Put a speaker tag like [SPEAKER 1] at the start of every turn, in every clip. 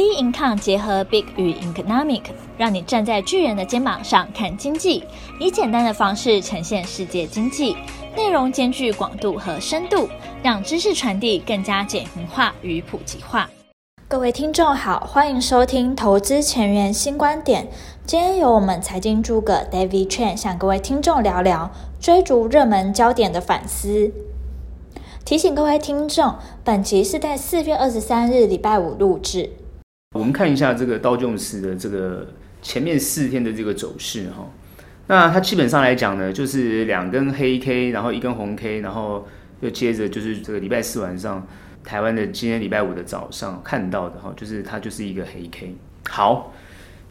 [SPEAKER 1] B Income 结合 Big 与 Economic，让你站在巨人的肩膀上看经济，以简单的方式呈现世界经济，内容兼具广度和深度，让知识传递更加简明化与普及化。各位听众好，欢迎收听投资前沿新观点。今天由我们财经诸葛 David Chen 向各位听众聊聊追逐热门焦点的反思。提醒各位听众，本集是在四月二十三日礼拜五录制。
[SPEAKER 2] 我们看一下这个道琼斯的这个前面四天的这个走势哈，那它基本上来讲呢，就是两根黑 K，然后一根红 K，然后又接着就是这个礼拜四晚上台湾的今天礼拜五的早上看到的哈，就是它就是一个黑 K。好，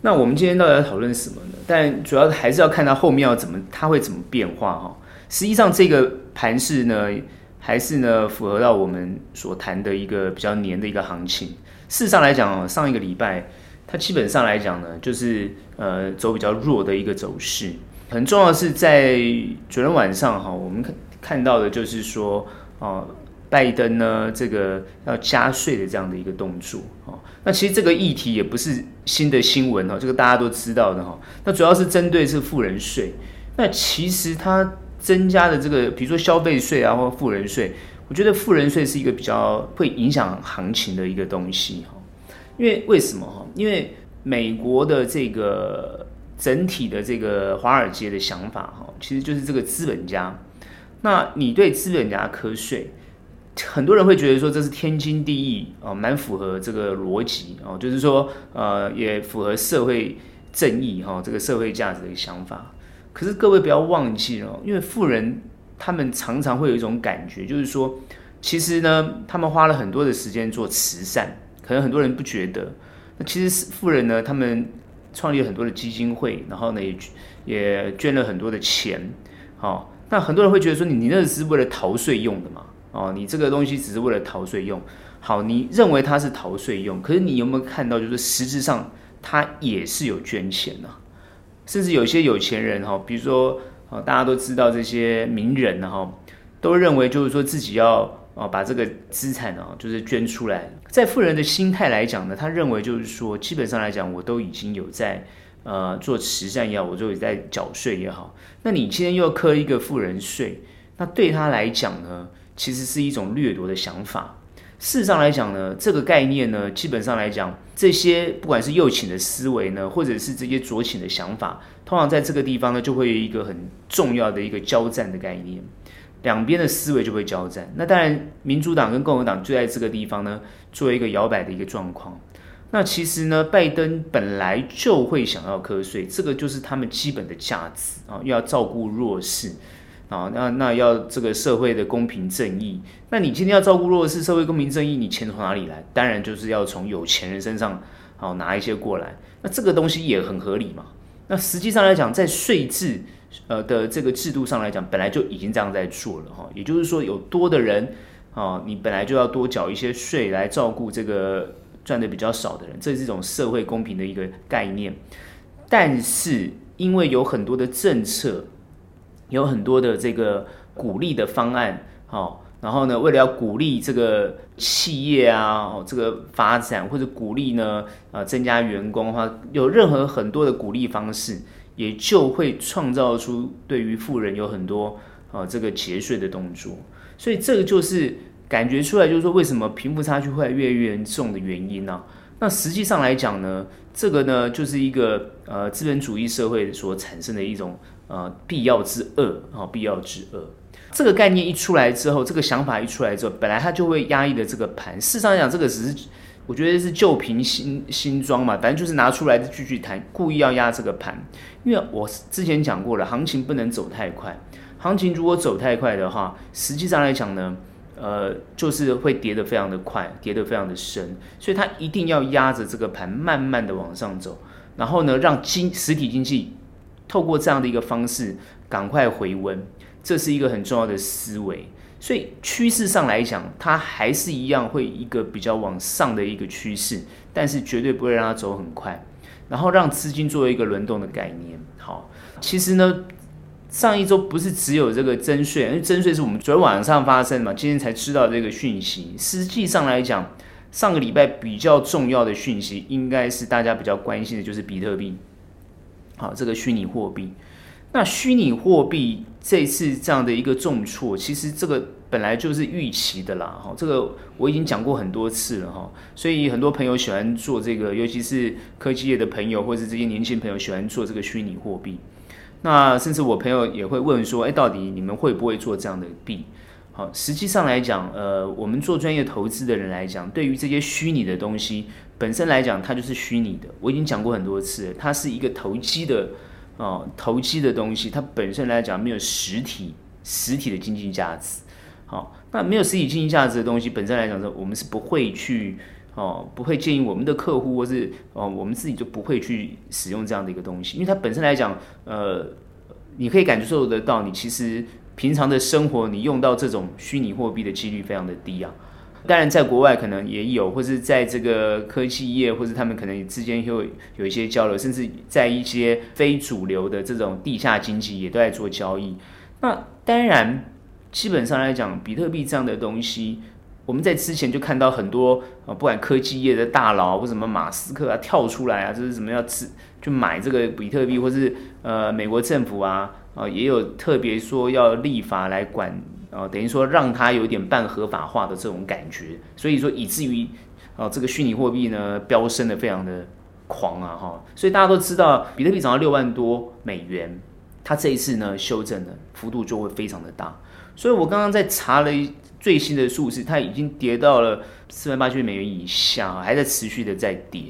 [SPEAKER 2] 那我们今天到底要讨论什么呢？但主要还是要看它后面要怎么，它会怎么变化哈。实际上这个盘势呢，还是呢符合到我们所谈的一个比较黏的一个行情。事实上来讲，上一个礼拜它基本上来讲呢，就是呃走比较弱的一个走势。很重要的是在昨天晚上哈，我们看看到的就是说，哦，拜登呢这个要加税的这样的一个动作。哦，那其实这个议题也不是新的新闻哈，这个大家都知道的哈。那主要是针对是富人税。那其实它增加的这个，比如说消费税啊，或富人税。我觉得富人税是一个比较会影响行情的一个东西哈，因为为什么哈？因为美国的这个整体的这个华尔街的想法哈，其实就是这个资本家。那你对资本家课税，很多人会觉得说这是天经地义哦，蛮符合这个逻辑哦，就是说呃也符合社会正义哈，这个社会价值的一个想法。可是各位不要忘记了，因为富人。他们常常会有一种感觉，就是说，其实呢，他们花了很多的时间做慈善，可能很多人不觉得。那其实富人呢，他们创立了很多的基金会，然后呢，也也捐了很多的钱。哦，那很多人会觉得说，你你那是为了逃税用的嘛？哦，你这个东西只是为了逃税用。好，你认为它是逃税用，可是你有没有看到，就是实质上它也是有捐钱呢？甚至有些有钱人哈，比如说。哦，大家都知道这些名人呢哈，都认为就是说自己要啊把这个资产啊就是捐出来。在富人的心态来讲呢，他认为就是说，基本上来讲，我都已经有在呃做慈善也好，我都有在缴税也好。那你今天又课一个富人税，那对他来讲呢，其实是一种掠夺的想法。事实上来讲呢，这个概念呢，基本上来讲，这些不管是右倾的思维呢，或者是这些左倾的想法，通常在这个地方呢，就会有一个很重要的一个交战的概念，两边的思维就会交战。那当然，民主党跟共和党就在这个地方呢，做一个摇摆的一个状况。那其实呢，拜登本来就会想要瞌睡，这个就是他们基本的价值啊，又要照顾弱势。啊，那那要这个社会的公平正义，那你今天要照顾弱势，社会公平正义，你钱从哪里来？当然就是要从有钱人身上好拿一些过来。那这个东西也很合理嘛。那实际上来讲，在税制呃的这个制度上来讲，本来就已经这样在做了哈。也就是说，有多的人啊，你本来就要多缴一些税来照顾这个赚的比较少的人，这是一种社会公平的一个概念。但是因为有很多的政策。有很多的这个鼓励的方案，好，然后呢，为了要鼓励这个企业啊，这个发展或者鼓励呢，呃，增加员工的话，有任何很多的鼓励方式，也就会创造出对于富人有很多啊这个节税的动作，所以这个就是感觉出来，就是说为什么贫富差距会越来越严重的原因呢、啊？那实际上来讲呢，这个呢就是一个呃资本主义社会所产生的一种。呃，必要之恶啊，必要之恶，这个概念一出来之后，这个想法一出来之后，本来它就会压抑的这个盘。事实上讲，这个只是我觉得是旧瓶新新装嘛，反正就是拿出来继续谈，故意要压这个盘。因为我之前讲过了，行情不能走太快，行情如果走太快的话，实际上来讲呢，呃，就是会跌得非常的快，跌得非常的深，所以它一定要压着这个盘，慢慢的往上走，然后呢，让经实体经济。透过这样的一个方式，赶快回温，这是一个很重要的思维。所以趋势上来讲，它还是一样会一个比较往上的一个趋势，但是绝对不会让它走很快，然后让资金作为一个轮动的概念。好，其实呢，上一周不是只有这个增税，因为增税是我们昨天晚上发生嘛，今天才知道这个讯息。实际上来讲，上个礼拜比较重要的讯息，应该是大家比较关心的，就是比特币，好，这个虚拟货币。那虚拟货币这次这样的一个重挫，其实这个本来就是预期的啦，哈，这个我已经讲过很多次了，哈，所以很多朋友喜欢做这个，尤其是科技业的朋友，或者是这些年轻朋友喜欢做这个虚拟货币。那甚至我朋友也会问说，哎，到底你们会不会做这样的币？好，实际上来讲，呃，我们做专业投资的人来讲，对于这些虚拟的东西本身来讲，它就是虚拟的。我已经讲过很多次，它是一个投机的。哦，投机的东西，它本身来讲没有实体实体的经济价值。好、那没有实体经济价值的东西，本身来讲说，我们是不会去哦，不会建议我们的客户，或是哦，我们自己就不会去使用这样的一个东西，因为它本身来讲，呃，你可以感受得到，你其实平常的生活，你用到这种虚拟货币的几率非常的低啊。当然，在国外可能也有，或是在这个科技业，或是他们可能之间会有一些交流，甚至在一些非主流的这种地下经济也都在做交易。那当然，基本上来讲，比特币这样的东西，我们在之前就看到很多啊，不管科技业的大佬或什么马斯克啊跳出来啊，就是什么要吃去买这个比特币，或是呃美国政府啊啊也有特别说要立法来管。啊，等于说让它有点半合法化的这种感觉，所以说以至于啊，这个虚拟货币呢飙升的非常的狂啊哈，所以大家都知道，比特币涨到六万多美元，它这一次呢修正的幅度就会非常的大，所以我刚刚在查了最新的数字，它已经跌到了四万八千美元以下，还在持续的在跌，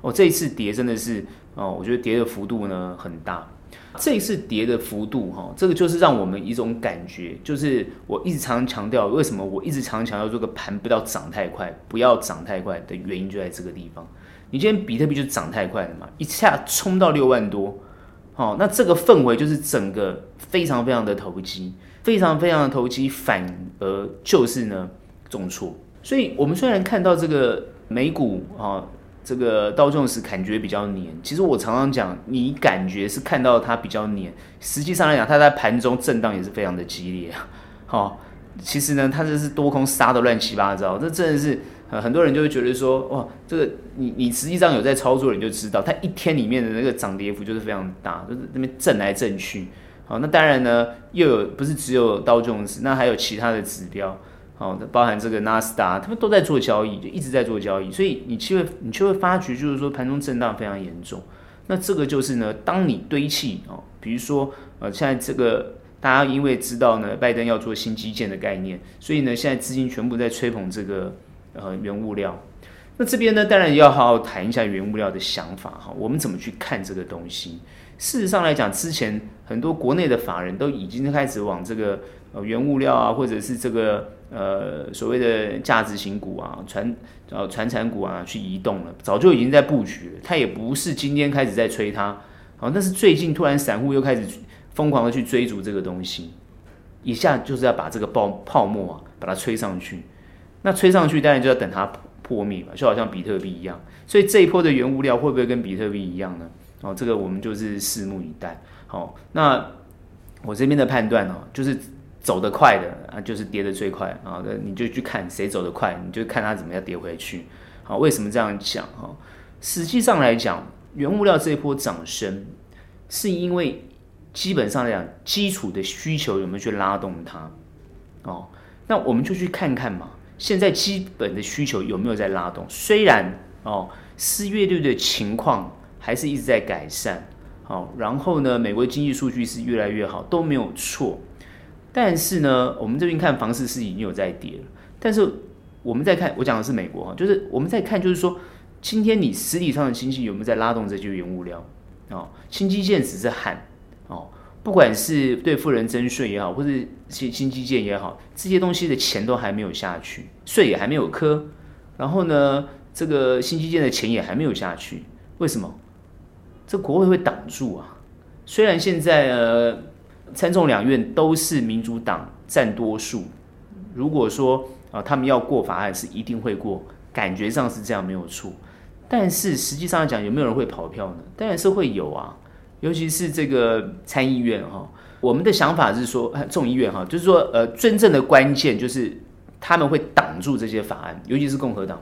[SPEAKER 2] 哦，这一次跌真的是哦，我觉得跌的幅度呢很大。这一次跌的幅度，哈，这个就是让我们一种感觉，就是我一直常常强调，为什么我一直常强调这个盘不要涨太快，不要涨太快的原因就在这个地方。你今天比特币就涨太快了嘛，一下冲到六万多，好，那这个氛围就是整个非常非常的投机，非常非常的投机，反而就是呢重挫。所以我们虽然看到这个美股，哈。这个道琼斯感觉比较黏，其实我常常讲，你感觉是看到它比较黏，实际上来讲，它在盘中震荡也是非常的激烈。好、其实呢，它这是多空杀的乱七八糟，这真的是呃很多人就会觉得说，哇，这个你你实际上有在操作，你就知道，它一天里面的那个涨跌幅就是非常大，就是那边震来震去。好，那当然呢，又有不是只有道琼斯，那还有其他的指标。哦，包含这个纳斯达，他们都在做交易，就一直在做交易，所以你就会你就会发觉，就是说盘中震荡非常严重。那这个就是呢，当你堆砌哦，比如说呃，现在这个大家因为知道呢，拜登要做新基建的概念，所以呢，现在资金全部在吹捧这个呃原物料。那这边呢，当然要好好谈一下原物料的想法哈，我们怎么去看这个东西？事实上来讲，之前很多国内的法人都已经开始往这个呃原物料啊，或者是这个。呃，所谓的价值型股啊，传呃传产股啊，去移动了，早就已经在布局了。它也不是今天开始在吹它，好，但是最近突然散户又开始疯狂的去追逐这个东西，一下就是要把这个泡泡沫啊，把它吹上去。那吹上去，当然就要等它破灭嘛，就好像比特币一样。所以这一波的原物料会不会跟比特币一样呢？哦，这个我们就是拭目以待。好，那我这边的判断呢，就是。走得快的啊，就是跌得最快啊！那你就去看谁走得快，你就看它怎么样跌回去。好，为什么这样讲？哈，实际上来讲，原物料这一波涨升，是因为基本上来讲，基础的需求有没有去拉动它？哦，那我们就去看看嘛。现在基本的需求有没有在拉动？虽然哦，失业率的情况还是一直在改善。好，然后呢，美国经济数据是越来越好，都没有错。但是呢，我们这边看房市是已经有在跌了。但是我们在看，我讲的是美国哈，就是我们在看，就是说，今天你实体上的经济有没有在拉动这些原物料？哦，新基建只是喊哦，不管是对富人征税也好，或者新新基建也好，这些东西的钱都还没有下去，税也还没有磕，然后呢，这个新基建的钱也还没有下去，为什么？这国会会挡住啊？虽然现在呃。参众两院都是民主党占多数，如果说啊，他们要过法案是一定会过，感觉上是这样没有错。但是实际上来讲，有没有人会跑票呢？当然是会有啊，尤其是这个参议院哈。我们的想法是说，众议院哈，就是说呃，真正的关键就是他们会挡住这些法案，尤其是共和党。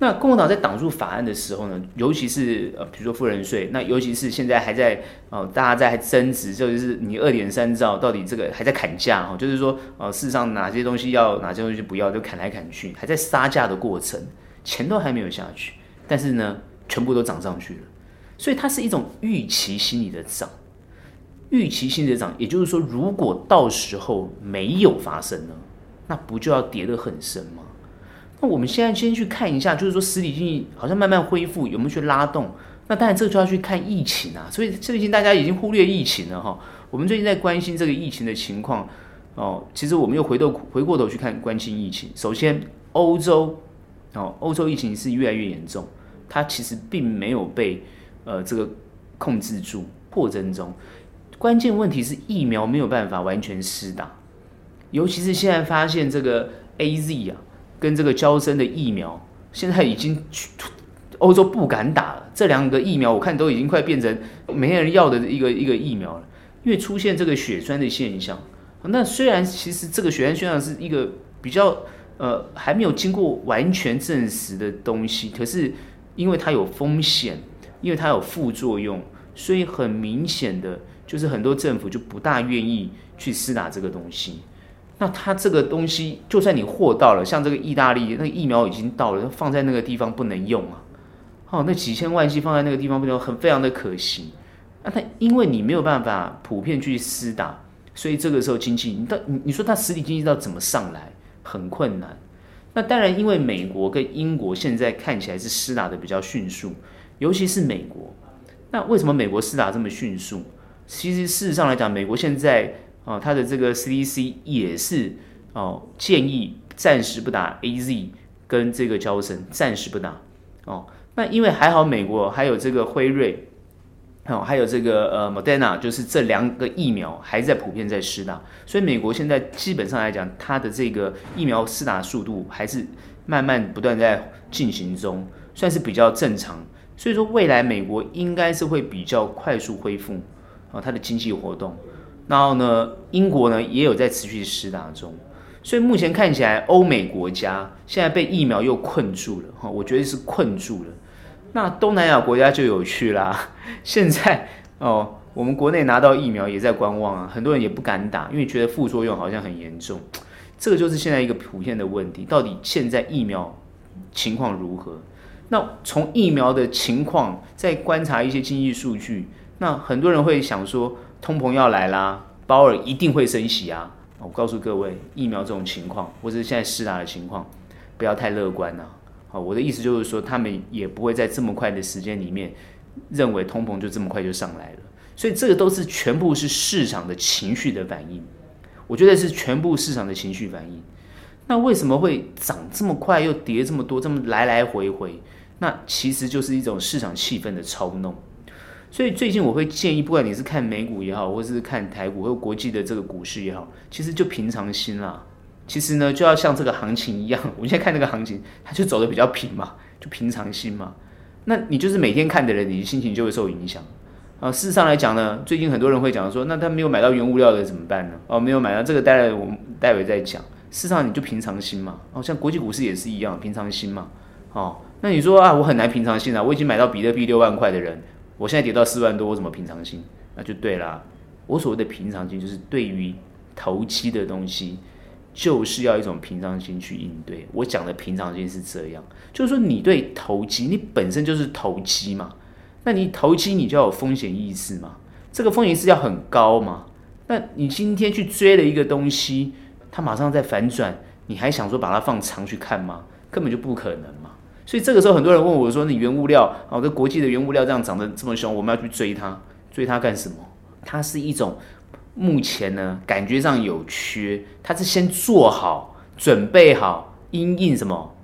[SPEAKER 2] 那共和党在挡住法案的时候呢，尤其是呃，比如说富人税，那尤其是现在还在哦、呃，大家在争执，就是你二点三兆到底这个还在砍价哈，就是说呃，事实上哪些东西要，哪些东西不要，就砍来砍去，还在杀价的过程，钱都还没有下去，但是呢，全部都涨上去了，所以它是一种预期心理的涨，预期心理的涨，也就是说，如果到时候没有发生呢，那不就要跌得很深吗？那我们现在先去看一下，就是说实体经济好像慢慢恢复，有没有去拉动？那当然这就要去看疫情啊。所以最近大家已经忽略疫情了哈。我们最近在关心这个疫情的情况哦。其实我们又回头回过头去看关心疫情。首先，欧洲哦，欧洲疫情是越来越严重，它其实并没有被呃这个控制住，破增中。关键问题是疫苗没有办法完全施打，尤其是现在发现这个 AZ 啊。跟这个娇生的疫苗，现在已经欧洲不敢打了。这两个疫苗我看都已经快变成没人要的一个一个疫苗了，因为出现这个血栓的现象。那虽然其实这个血栓现象是一个比较呃还没有经过完全证实的东西，可是因为它有风险，因为它有副作用，所以很明显的就是很多政府就不大愿意去施打这个东西。那它这个东西，就算你货到了，像这个意大利那个疫苗已经到了，放在那个地方不能用啊，哦，那几千万剂放在那个地方不能用，很非常的可惜。那它因为你没有办法普遍去施打，所以这个时候经济，你到你你说它实体经济到怎么上来，很困难。那当然，因为美国跟英国现在看起来是施打的比较迅速，尤其是美国。那为什么美国施打这么迅速？其实事实上来讲，美国现在。哦，他的这个 CDC 也是哦，建议暂时不打 AZ 跟这个交生，暂时不打哦。那因为还好，美国还有这个辉瑞，哦，还有这个呃 Moderna，就是这两个疫苗还在普遍在施打，所以美国现在基本上来讲，它的这个疫苗施打速度还是慢慢不断在进行中，算是比较正常。所以说，未来美国应该是会比较快速恢复哦，它的经济活动。然后呢，英国呢也有在持续施打中，所以目前看起来，欧美国家现在被疫苗又困住了哈，我觉得是困住了。那东南亚国家就有趣啦，现在哦，我们国内拿到疫苗也在观望啊，很多人也不敢打，因为觉得副作用好像很严重。这个就是现在一个普遍的问题，到底现在疫苗情况如何？那从疫苗的情况再观察一些经济数据，那很多人会想说。通膨要来啦，鲍尔一定会升息啊！我告诉各位，疫苗这种情况，或者是现在施打的情况，不要太乐观呐。好，我的意思就是说，他们也不会在这么快的时间里面，认为通膨就这么快就上来了。所以这个都是全部是市场的情绪的反应。我觉得是全部市场的情绪反应。那为什么会涨这么快，又跌这么多，这么来来回回？那其实就是一种市场气氛的操弄。所以最近我会建议，不管你是看美股也好，或是看台股或国际的这个股市也好，其实就平常心啦。其实呢，就要像这个行情一样，我们现在看这个行情，它就走得比较平嘛，就平常心嘛。那你就是每天看的人，你心情就会受影响啊。事实上来讲呢，最近很多人会讲说，那他没有买到原物料的怎么办呢？哦，没有买到这个，待会我们待会再讲。事实上你就平常心嘛。哦，像国际股市也是一样，平常心嘛。哦，那你说啊，我很难平常心啊，我已经买到比特币六万块的人。我现在跌到四万多，我怎么平常心？那就对啦。我所谓的平常心，就是对于投机的东西，就是要一种平常心去应对。我讲的平常心是这样，就是说你对投机，你本身就是投机嘛。那你投机，你就要有风险意识嘛。这个风险意识要很高嘛。那你今天去追了一个东西，它马上在反转，你还想说把它放长去看吗？根本就不可能。所以这个时候，很多人问我说：“你原物料啊，这国际的原物料这样涨得这么凶，我们要去追它，追它干什么？它是一种目前呢感觉上有缺，它是先做好准备好，因应什么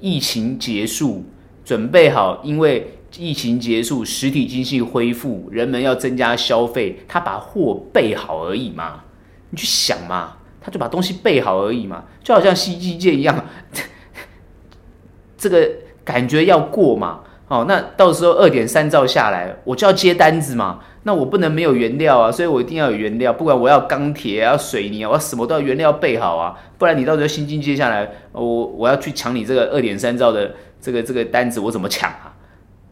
[SPEAKER 2] 疫情结束，准备好，因为疫情结束，实体经济恢复，人们要增加消费，他把货备好而已嘛。你去想嘛，他就把东西备好而已嘛，就好像新基建一样。”这个感觉要过嘛？哦，那到时候二点三兆下来，我就要接单子嘛。那我不能没有原料啊，所以我一定要有原料，不管我要钢铁啊、要水泥啊，我要什么都要原料备好啊，不然你到时候新进接下来，我我要去抢你这个二点三兆的这个这个单子，我怎么抢啊？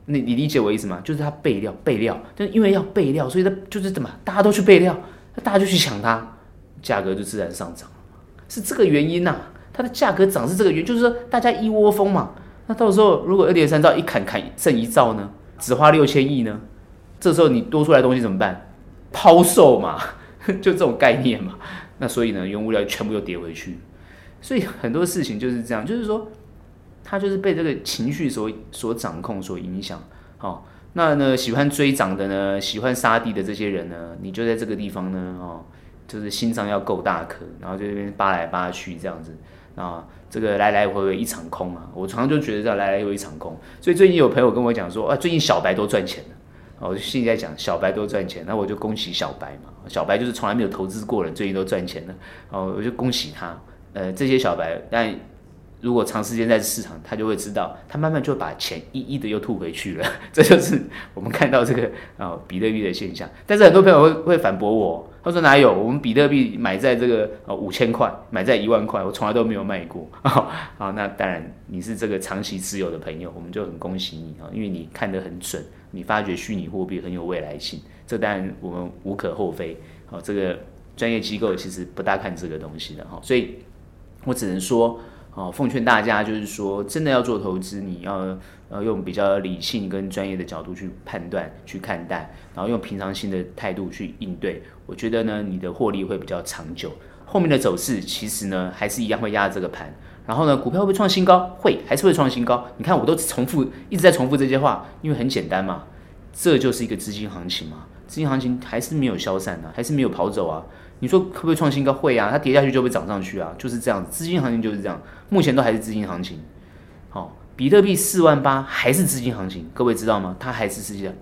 [SPEAKER 2] 你你理解我意思吗？就是他备料备料，但因为要备料，所以他就是怎么大家都去备料，那大家就去抢它，价格就自然上涨，是这个原因呐、它的价格涨是这个原因，就是说大家一窝蜂嘛。那到时候如果二点三兆一砍砍剩一兆呢，只花六千亿呢，这时候你多出来东西怎么办？抛售嘛，就这种概念嘛。那所以呢，原物料全部又跌回去。所以很多事情就是这样，就是说，它就是被这个情绪所所掌控、所影响。好，那呢，喜欢追涨的呢，喜欢杀地的这些人呢，你就在这个地方呢，哦，就是心脏要够大颗，然后就这边扒来扒去这样子。啊，这个来来回回一场空啊！我常常就觉得这样来来回回一场空。所以最近有朋友跟我讲说，啊，最近小白都赚钱了。我就心里在讲，小白都赚钱，那我就恭喜小白嘛。小白就是从来没有投资过人，最近都赚钱了。哦，我就恭喜他。呃，这些小白，但如果长时间在市场，他就会知道，他慢慢就把钱一一的又吐回去了。这就是我们看到这个啊、比特币的现象。但是很多朋友会会反驳我。他说哪有？我们比特币买在这个呃五千块，买在一万块，我从来都没有卖过。好，那当然你是这个长期持有的朋友，我们就很恭喜你啊，因为你看得很准，你发觉虚拟货币很有未来性，这当然我们无可厚非。好，这个专业机构其实不大看这个东西的哈，所以我只能说。哦，奉劝大家就是说，真的要做投资，你要呃用比较理性跟专业的角度去判断、去看待，然后用平常心的态度去应对。我觉得呢，你的获利会比较长久。后面的走势其实呢，还是一样会压这个盘。然后呢，股票会不会创新高？会，还是会创新高。你看，我都重复一直在重复这些话，因为很简单嘛，这就是一个资金行情嘛。资金行情还是没有消散啊，还是没有跑走啊。你说会不会创新高？会啊，它跌下去就会涨上去啊，就是这样子。资金行情就是这样，目前都还是资金行情。好、比特币四万八还是资金行情，各位知道吗？它还是资金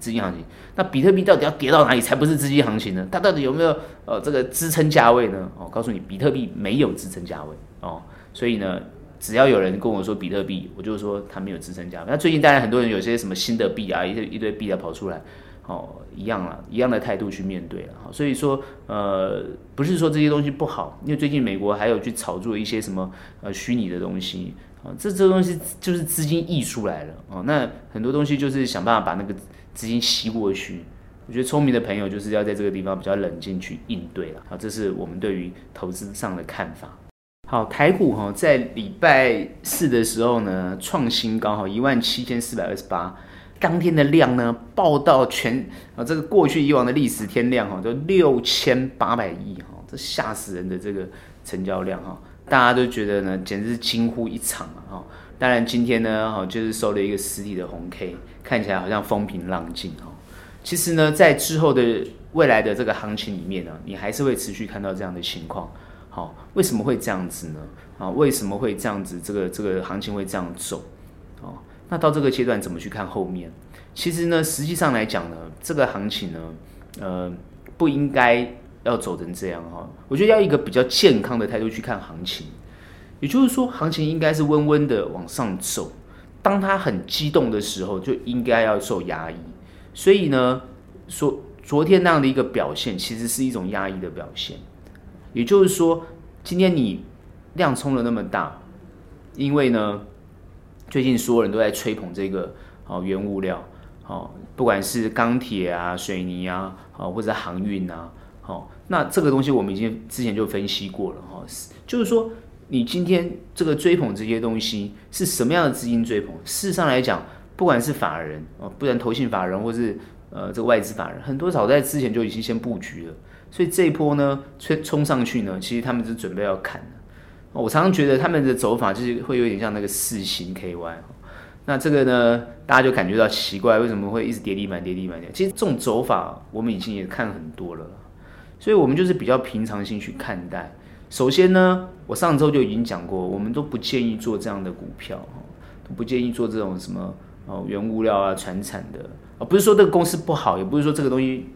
[SPEAKER 2] 资金行情。那比特币到底要跌到哪里才不是资金行情呢？它到底有没有呃这个支撑价位呢？哦，告诉你，比特币没有支撑价位哦。所以呢，只要有人跟我说比特币，我就说它没有支撑价位。那最近当然很多人有些什么新的币啊，一堆一堆币啊跑出来。哦，一样了，一样的态度去面对了。所以说，呃，不是说这些东西不好，因为最近美国还有去炒作一些什么呃虚拟的东西，啊，这这东西就是资金溢出来了。哦，那很多东西就是想办法把那个资金吸过去。我觉得聪明的朋友就是要在这个地方比较冷静去应对了。好，这是我们对于投资上的看法。好，台股哈在礼拜四的时候呢创新高哈一万七千四百二十八。当天的量呢，报到全啊，这个过去以往的历史天量哈，就六千八百亿哈，这吓死人的这个成交量哈，大家都觉得呢，简直是惊呼一场啊哈。当然今天呢，哈，就是收了一个实体的红 K，看起来好像风平浪静哈。其实呢，在之后的未来的这个行情里面呢，你还是会持续看到这样的情况。好，为什么会这样子呢？啊，为什么会这样子？这个这个行情会这样走？那到这个阶段怎么去看后面？其实呢，实际上来讲呢，这个行情呢，呃，不应该要走成这样哈。我觉得要一个比较健康的态度去看行情，也就是说，行情应该是温温的往上走。当它很激动的时候，就应该要受压抑。所以呢，说昨天那样的一个表现，其实是一种压抑的表现。也就是说，今天你量冲了那么大，因为呢。最近所有人都在吹捧这个哦，原物料哦，不管是钢铁啊、水泥啊，哦或者航运啊，哦，那这个东西我们已经之前就分析过了哈，就是说你今天这个追捧这些东西是什么样的资金追捧？事实上来讲，不管是法人哦，不然投信法人或是呃这个外资法人，很多早在之前就已经先布局了，所以这一波呢，吹冲上去呢，其实他们是准备要砍的。我常常觉得他们的走法就是会有点像那个四星 KY，那这个呢，大家就感觉到奇怪，为什么会一直跌地板、跌地板？其实这种走法我们已经也看很多了，所以我们就是比较平常心去看待。首先呢，我上周就已经讲过，我们都不建议做这样的股票，不建议做这种什么哦原物料啊、传产的，啊不是说这个公司不好，也不是说这个东西。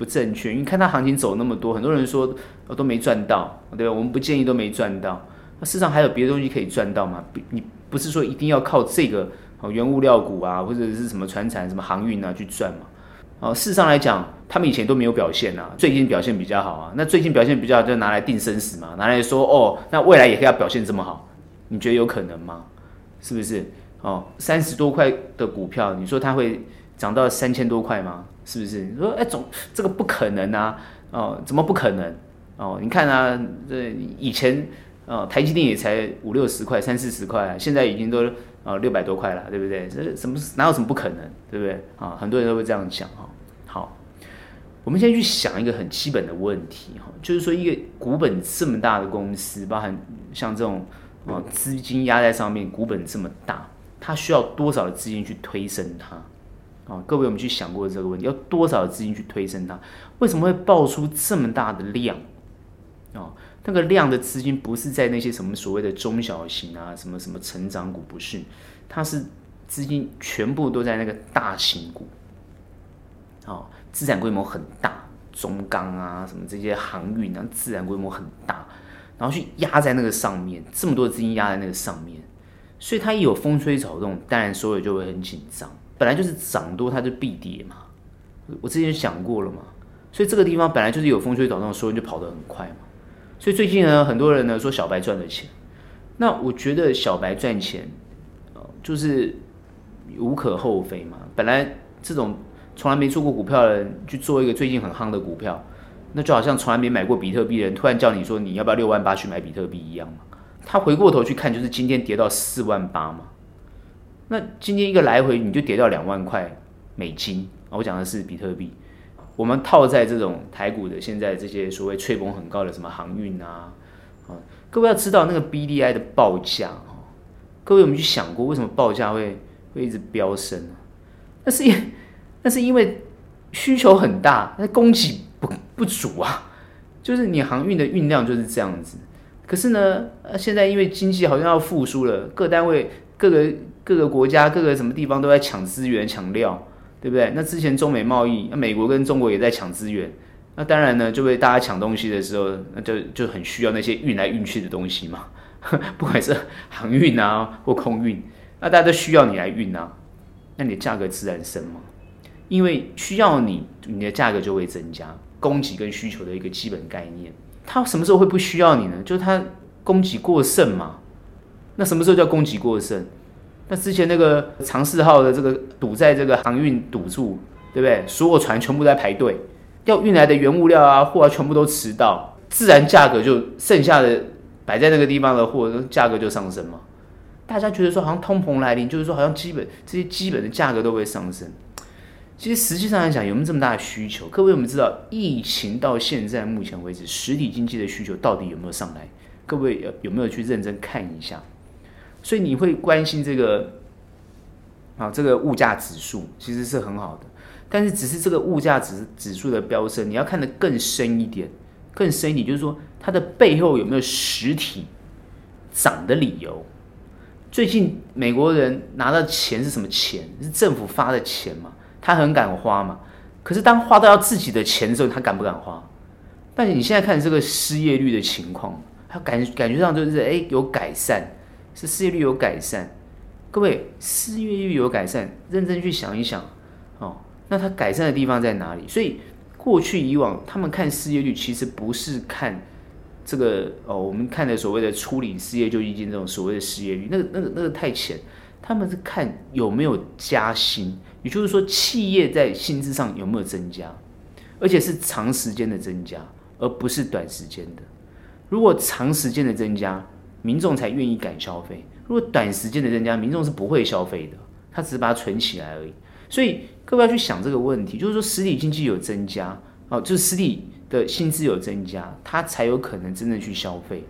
[SPEAKER 2] 不正确，因为看它行情走那么多，很多人说都没赚到，对吧？我们不建议都没赚到。那市场还有别的东西可以赚到吗？你不是说一定要靠这个哦原物料股啊，或者是什么船产、什么航运啊去赚嘛。哦，事实上来讲，他们以前都没有表现啊，最近表现比较好啊。那最近表现比较好，就拿来定生死嘛，拿来说哦，那未来也可以要表现这么好，你觉得有可能吗？是不是？哦，三十多块的股票，你说它会涨到三千多块吗？是不是？你说哎，总这个不可能啊！哦，怎么不可能？哦，你看啊，这以前哦，台积电也才五六十块、三四十块，现在已经都哦六百多块了，对不对？这什么哪有什么不可能，对不对？啊、很多人都会这样讲哈。好，我们现在去想一个很基本的问题哈，就是说一个股本这么大的公司，包含像这种啊资金压在上面，股本这么大，它需要多少的资金去推升它？啊，各位，我们去想过这个问题，要多少资金去推升它？为什么会爆出这么大的量？啊，那个量的资金不是在那些什么所谓的中小型啊，什么什么成长股，不是，它是资金全部都在那个大型股。哦，资产规模很大，中钢啊，什么这些航运啊，资产规模很大，然后去压在那个上面，这么多资金压在那个上面，所以它一有风吹草动，当然所有就会很紧张。本来就是涨多，它就必跌嘛。我之前想过了嘛，所以这个地方本来就是有风吹草动，所以就跑得很快嘛。所以最近呢，很多人呢说小白赚了钱，那我觉得小白赚钱，就是无可厚非嘛。本来这种。从来没做过股票的人去做一个最近很夯的股票，那就好像从来没买过比特币的人突然叫你说你要不要六万八去买比特币一样嘛。他回过头去看，就是今天跌到四万八嘛。那今天一个来回你就跌到两万块美金，我讲的是比特币。我们套在这种台股的现在这些所谓吹捧很高的什么航运啊，啊，各位要知道那个 BDI 的报价哦，各位有没有去想过为什么报价会会一直飙升？那是因那是因为需求很大，那供给不不足啊，就是你航运的运量就是这样子。可是呢，现在因为经济好像要复苏了，各单位、各个各个国家、各个什么地方都在抢资源、抢料，对不对？那之前中美贸易，那美国跟中国也在抢资源，那当然呢，就被大家抢东西的时候，那就就很需要那些运来运去的东西嘛，不管是航运啊或空运，那大家都需要你来运啊，那你的价格自然升嘛。因为需要你，你的价格就会增加，供给跟需求的一个基本概念。它什么时候会不需要你呢？就是它供给过剩嘛。那什么时候叫供给过剩？那之前那个长赐号的这个堵在这个航运堵住，对不对？所有船全部在排队，要运来的原物料啊货啊全部都迟到，自然价格就剩下的摆在那个地方的货价格就上升嘛。大家觉得说好像通膨来临，就是说好像基本这些基本的价格都会上升。其实实际上来讲，有没有这么大的需求？各位，我们知道疫情到现在目前为止，实体经济的需求到底有没有上来？各位有有没有去认真看一下？所以你会关心这个啊，这个物价指数其实是很好的，但是只是这个物价指指数的飙升，你要看得更深一点，更深一点，就是说它的背后有没有实体涨的理由？最近美国人拿到钱是什么钱？是政府发的钱吗？他很敢花嘛，可是当花到要自己的钱的时候，他敢不敢花？但是你现在看这个失业率的情况，他感感觉上就是哎有改善，是失业率有改善。各位，失业率有改善，认真去想一想哦，那它改善的地方在哪里？所以过去以往他们看失业率，其实不是看这个哦，我们看的所谓的初领失业救济金这种所谓的失业率，那个那个那个太浅。他们是看有没有加薪，也就是说企业在薪资上有没有增加，而且是长时间的增加，而不是短时间的。如果长时间的增加，民众才愿意敢消费；如果短时间的增加，民众是不会消费的，他只是把它存起来而已。所以各位要去想这个问题，就是说实体经济有增加，哦，就是实体的薪资有增加，他才有可能真正去消费。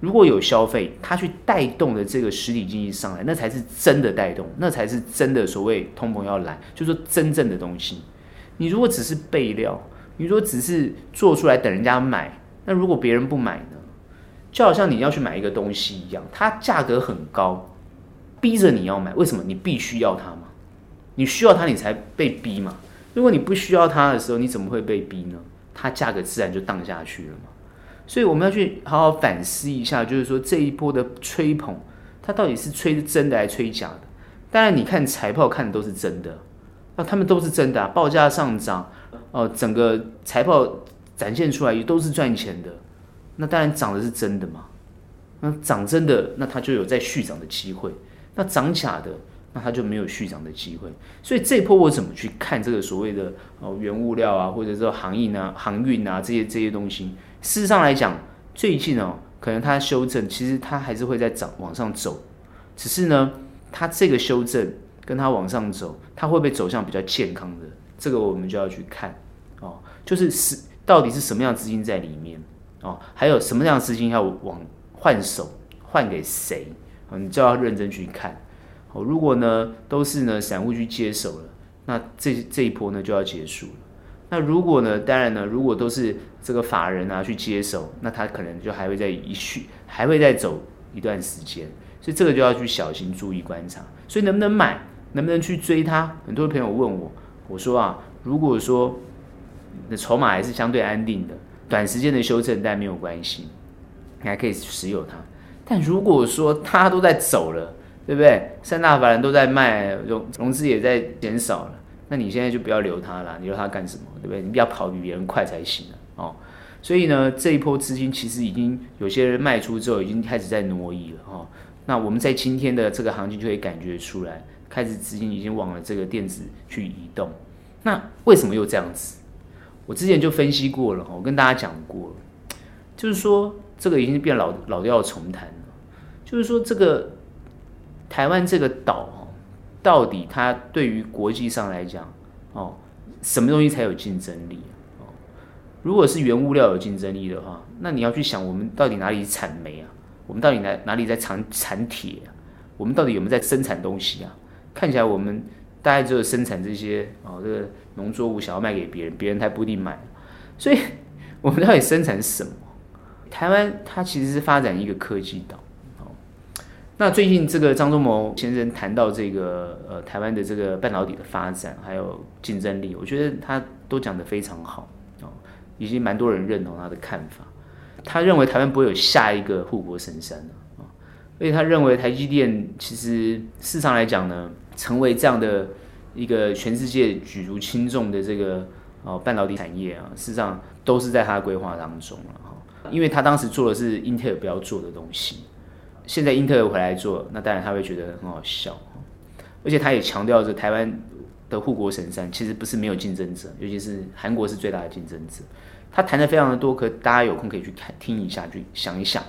[SPEAKER 2] 如果有消费，他去带动的这个实体经济上来，那才是真的带动，那才是真的所谓通膨要来，就是说真正的东西。你如果只是备料，你如果只是做出来等人家买，那如果别人不买呢？就好像你要去买一个东西一样，它价格很高，逼着你要买，为什么？你必须要它吗？你需要它，你才被逼嘛。如果你不需要它的时候，你怎么会被逼呢？它价格自然就荡下去了嘛。所以我们要去好好反思一下，就是说这一波的吹捧，它到底是吹真的还是吹假的？当然你看财报看的都是真的，那他们都是真的啊，报价上涨，哦，整个财报展现出来也都是赚钱的，那当然涨的是真的嘛。那涨真的，那它就有再续涨的机会；那涨假的，那它就没有续涨的机会。所以这一波我怎么去看这个所谓的哦原物料啊，或者说航运啊、航运啊这些这些东西？事实上来讲，最近哦，可能它修正，其实它还是会在涨往上走。只是呢，它这个修正跟它往上走，它会不会走向比较健康的？这个我们就要去看哦，就是是到底是什么样资金在里面哦，还有什么样的资金要往。换手换给谁？你就要认真去看。哦，如果呢都是呢散户去接手了，那这这一波呢就要结束了。那如果呢，当然呢，如果都是这个法人啊去接手，那他可能就还会再一续，还会再走一段时间。所以这个就要去小心注意观察。所以能不能买，能不能去追它？很多朋友问我，我说啊，如果说那筹码还是相对安定的，短时间的修正但没有关系。你还可以持有它，但如果说它都在走了，对不对？三大法人都在卖，融融资也在减少了，那你现在就不要留它了，你留它干什么？对不对？你不要跑比别人快才行哦。所以呢，这一波资金其实已经有些人卖出之后，已经开始在挪移了哦。那我们在今天的这个行情就可以感觉出来，开始资金已经往了这个电子去移动。那为什么又这样子？我之前就分析过了，我跟大家讲过，就是说。这个已经变老老调重弹了，就是说这个台湾这个岛哦，到底它对于国际上来讲哦，什么东西才有竞争力哦？如果是原物料有竞争力的话，那你要去想我们到底哪里产煤啊？我们到底哪哪里在产产铁啊？我们到底有没有在生产东西啊？看起来我们大概只有生产这些哦，这个农作物想要卖给别人，别人他不一定买，所以我们到底生产什么？台湾它其实是发展一个科技岛，哦，那最近这个张忠谋先生谈到这个呃台湾的这个半导体的发展还有竞争力，我觉得他都讲得非常好哦，已经蛮多人认同他的看法。他认为台湾不会有下一个护国神山啊，而且他认为台积电其实市场来讲呢，成为这样的一个全世界举足轻重的这个哦半导体产业啊，事实上都是在他规划当中了哈。因为他当时做的是英特尔不要做的东西，现在英特尔回来做，那当然他会觉得很好笑。而且他也强调着台湾的护国神山其实不是没有竞争者，尤其是韩国是最大的竞争者。他谈的非常的多，可大家有空可以去看听一下，去想一想。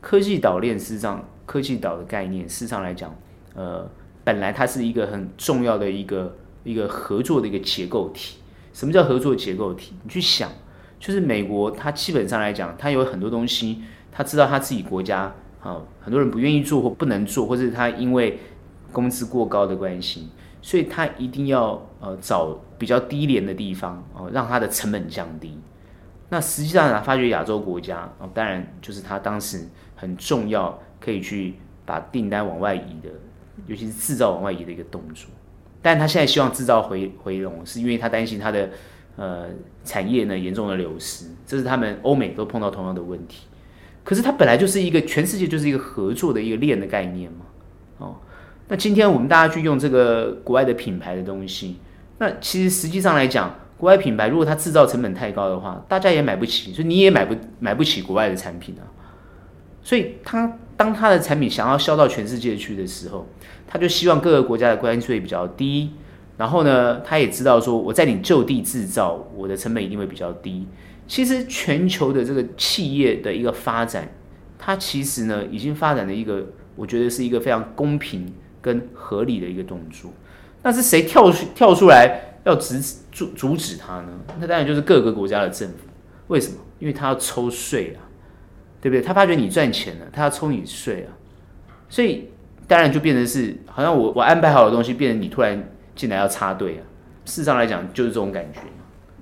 [SPEAKER 2] 科技岛链事实上，科技岛的概念事实上来讲，呃，本来它是一个很重要的一个一个合作的一个结构体。什么叫合作结构体？你去想。就是美国，它基本上来讲，它有很多东西，它知道它自己国家啊，很多人不愿意做或不能做，或者它因为工资过高的关系，所以它一定要呃找比较低廉的地方哦，让它的成本降低。那实际上呢，发觉亚洲国家哦，当然就是它当时很重要，可以去把订单往外移的，尤其是制造往外移的一个动作。但他现在希望制造回回笼，是因为他担心他的。呃，产业呢严重的流失，这是他们欧美都碰到同样的问题。可是它本来就是一个全世界就是一个合作的一个链的概念嘛。哦，那今天我们大家去用这个国外的品牌的东西，那其实实际上来讲，国外品牌如果它制造成本太高的话，大家也买不起，所以你也买不买不起国外的产品啊。所以他当他的产品想要销到全世界去的时候，他就希望各个国家的关税比较低。然后呢，他也知道说，我在你就地制造，我的成本一定会比较低。其实全球的这个企业的一个发展，它其实呢已经发展了一个，我觉得是一个非常公平跟合理的一个动作。那是谁跳出跳出来要阻止阻阻止他呢？那当然就是各个国家的政府。为什么？因为他要抽税啊，对不对？他发觉你赚钱了，他要抽你税啊。所以当然就变成是，好像我我安排好的东西，变成你突然。进来要插队啊！事实上来讲就是这种感觉。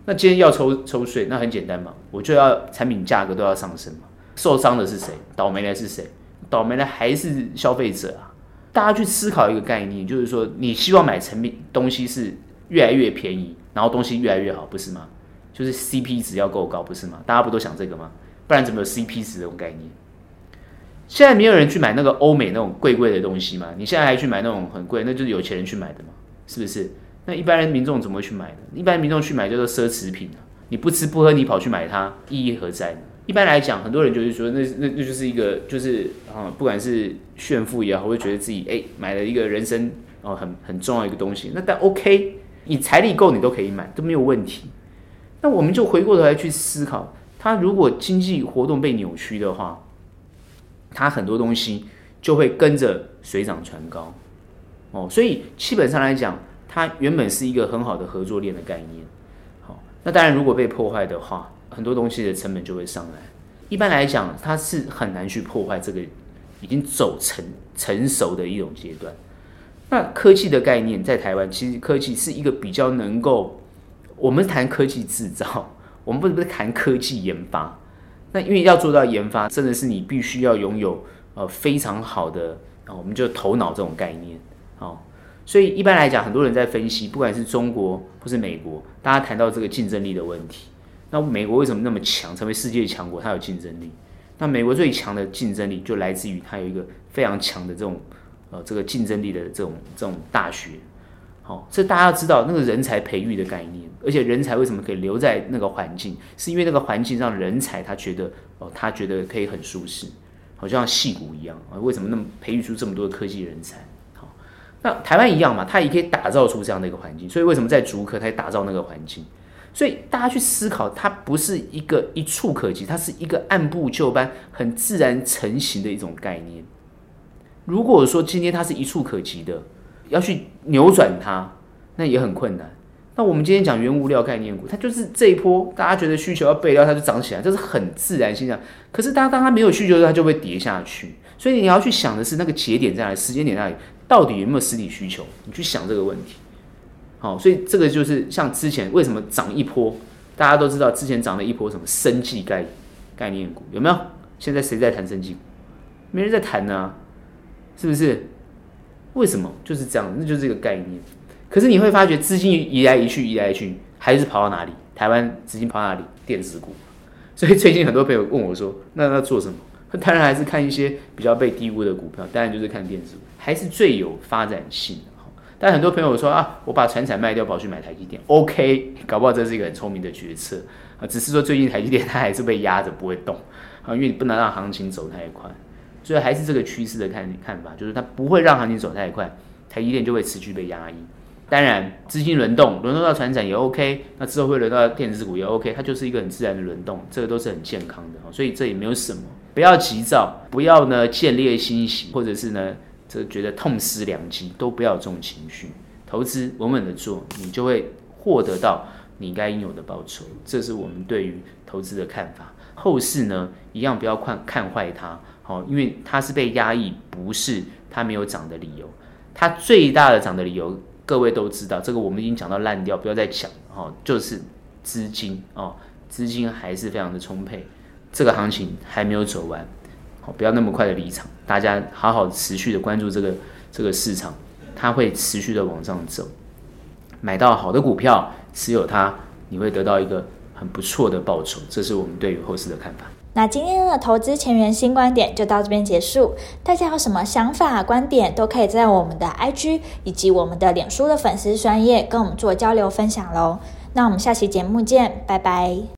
[SPEAKER 2] 那今天要抽抽税，那很简单嘛，我就要产品价格都要上升嘛。受伤的是谁？倒霉的是谁？倒霉的还是消费者啊！大家去思考一个概念，就是说你希望买成品东西是越来越便宜，然后东西越来越好，不是吗？就是 CP 值要够高，不是吗？大家不都想这个吗？不然怎么有 CP 值这种概念？现在没有人去买那个欧美那种贵贵的东西嘛？你现在还去买那种很贵，那就是有钱人去买的嘛，是不是？那一般人民众怎么去买呢？一般民众去买叫做奢侈品啊，你不吃不喝，你跑去买它，意义何在呢？一般来讲，很多人就是说，那那那就是一个就是啊，不管是炫富也好，会觉得自己哎买了一个人生哦很很重要一个东西，那但 OK，你财力够，你都可以买，都没有问题。那我们就回过头来去思考，它如果经济活动被扭曲的话。它很多东西就会跟着水涨船高，哦，所以基本上来讲，它原本是一个很好的合作链的概念，好，那当然如果被破坏的话，很多东西的成本就会上来。一般来讲，它是很难去破坏这个已经走成成熟的一种阶段。那科技的概念在台湾，其实科技是一个比较能够，我们谈科技制造，我们不是不是谈科技研发。那因为要做到研发，真的是你必须要拥有呃非常好的啊，我们就头脑这种概念，哦，所以一般来讲，很多人在分析，不管是中国或是美国，大家谈到这个竞争力的问题。那美国为什么那么强，成为世界强国？它有竞争力。那美国最强的竞争力就来自于它有一个非常强的这种呃这个竞争力的这种这种大学。好，这大家要知道那个人才培育的概念，而且人才为什么可以留在那个环境，是因为那个环境让人才他觉得哦，他觉得可以很舒适，好像戏骨一样啊。为什么那么培育出这么多的科技人才？好，那台湾一样嘛，它也可以打造出这样的一个环境。所以为什么在竹科它也打造那个环境？所以大家去思考，它不是一个一触可及，它是一个按部就班、很自然成型的一种概念。如果说今天它是一触可及的。要去扭转它，那也很困难。那我们今天讲原物料概念股，它就是这一波大家觉得需求要备料，它就涨起来，这是很自然现象。可是当当它没有需求的时候，它就会跌下去。所以你要去想的是那个节点在哪里，时间点在哪里，到底有没有实体需求？你去想这个问题。好，所以这个就是像之前为什么涨一波，大家都知道之前涨了一波什么生技概概念股有没有？现在谁在谈生技？没人在谈呢、是不是？为什么就是这样？那就是这个概念。可是你会发觉资金移来移去，移来移去，还是跑到哪里？台湾资金跑哪里？电子股。所以最近很多朋友问我说：“那要做什么？”当然还是看一些比较被低估的股票。当然就是看电子股，还是最有发展性的。但很多朋友说啊，我把船产卖掉，跑去买台积电。OK，搞不好这是一个很聪明的决策啊。只是说最近台积电它还是被压着不会动啊，因为你不能让行情走太快。所以还是这个趋势的看看法，就是它不会让行情走太快，台积电就会持续被压抑。当然，资金轮动，轮动到船产也 OK，那之后会轮到电子股也 OK，它就是一个很自然的轮动，这个都是很健康的。所以这也没有什么，不要急躁，不要呢见猎心喜，或者是呢这觉得痛失良机，都不要有这种情绪。投资稳稳的做，你就会获得到你该应有的报酬。这是我们对于投资的看法。后市呢，一样不要看看坏它。哦，因为它是被压抑，不是它没有涨的理由。它最大的涨的理由，各位都知道，这个我们已经讲到烂掉，不要再讲。哦，就是资金哦，资金还是非常的充沛，这个行情还没有走完。好，不要那么快的离场，大家好好持续的关注这个这个市场，它会持续的往上走。买到好的股票，持有它，你会得到一个很不错的报酬。这是我们对于后市的看法。
[SPEAKER 1] 那今天的投资前沿新观点就到这边结束。大家有什么想法、观点，都可以在我们的 IG 以及我们的脸书的粉丝专页跟我们做交流分享喽。那我们下期节目见，拜拜。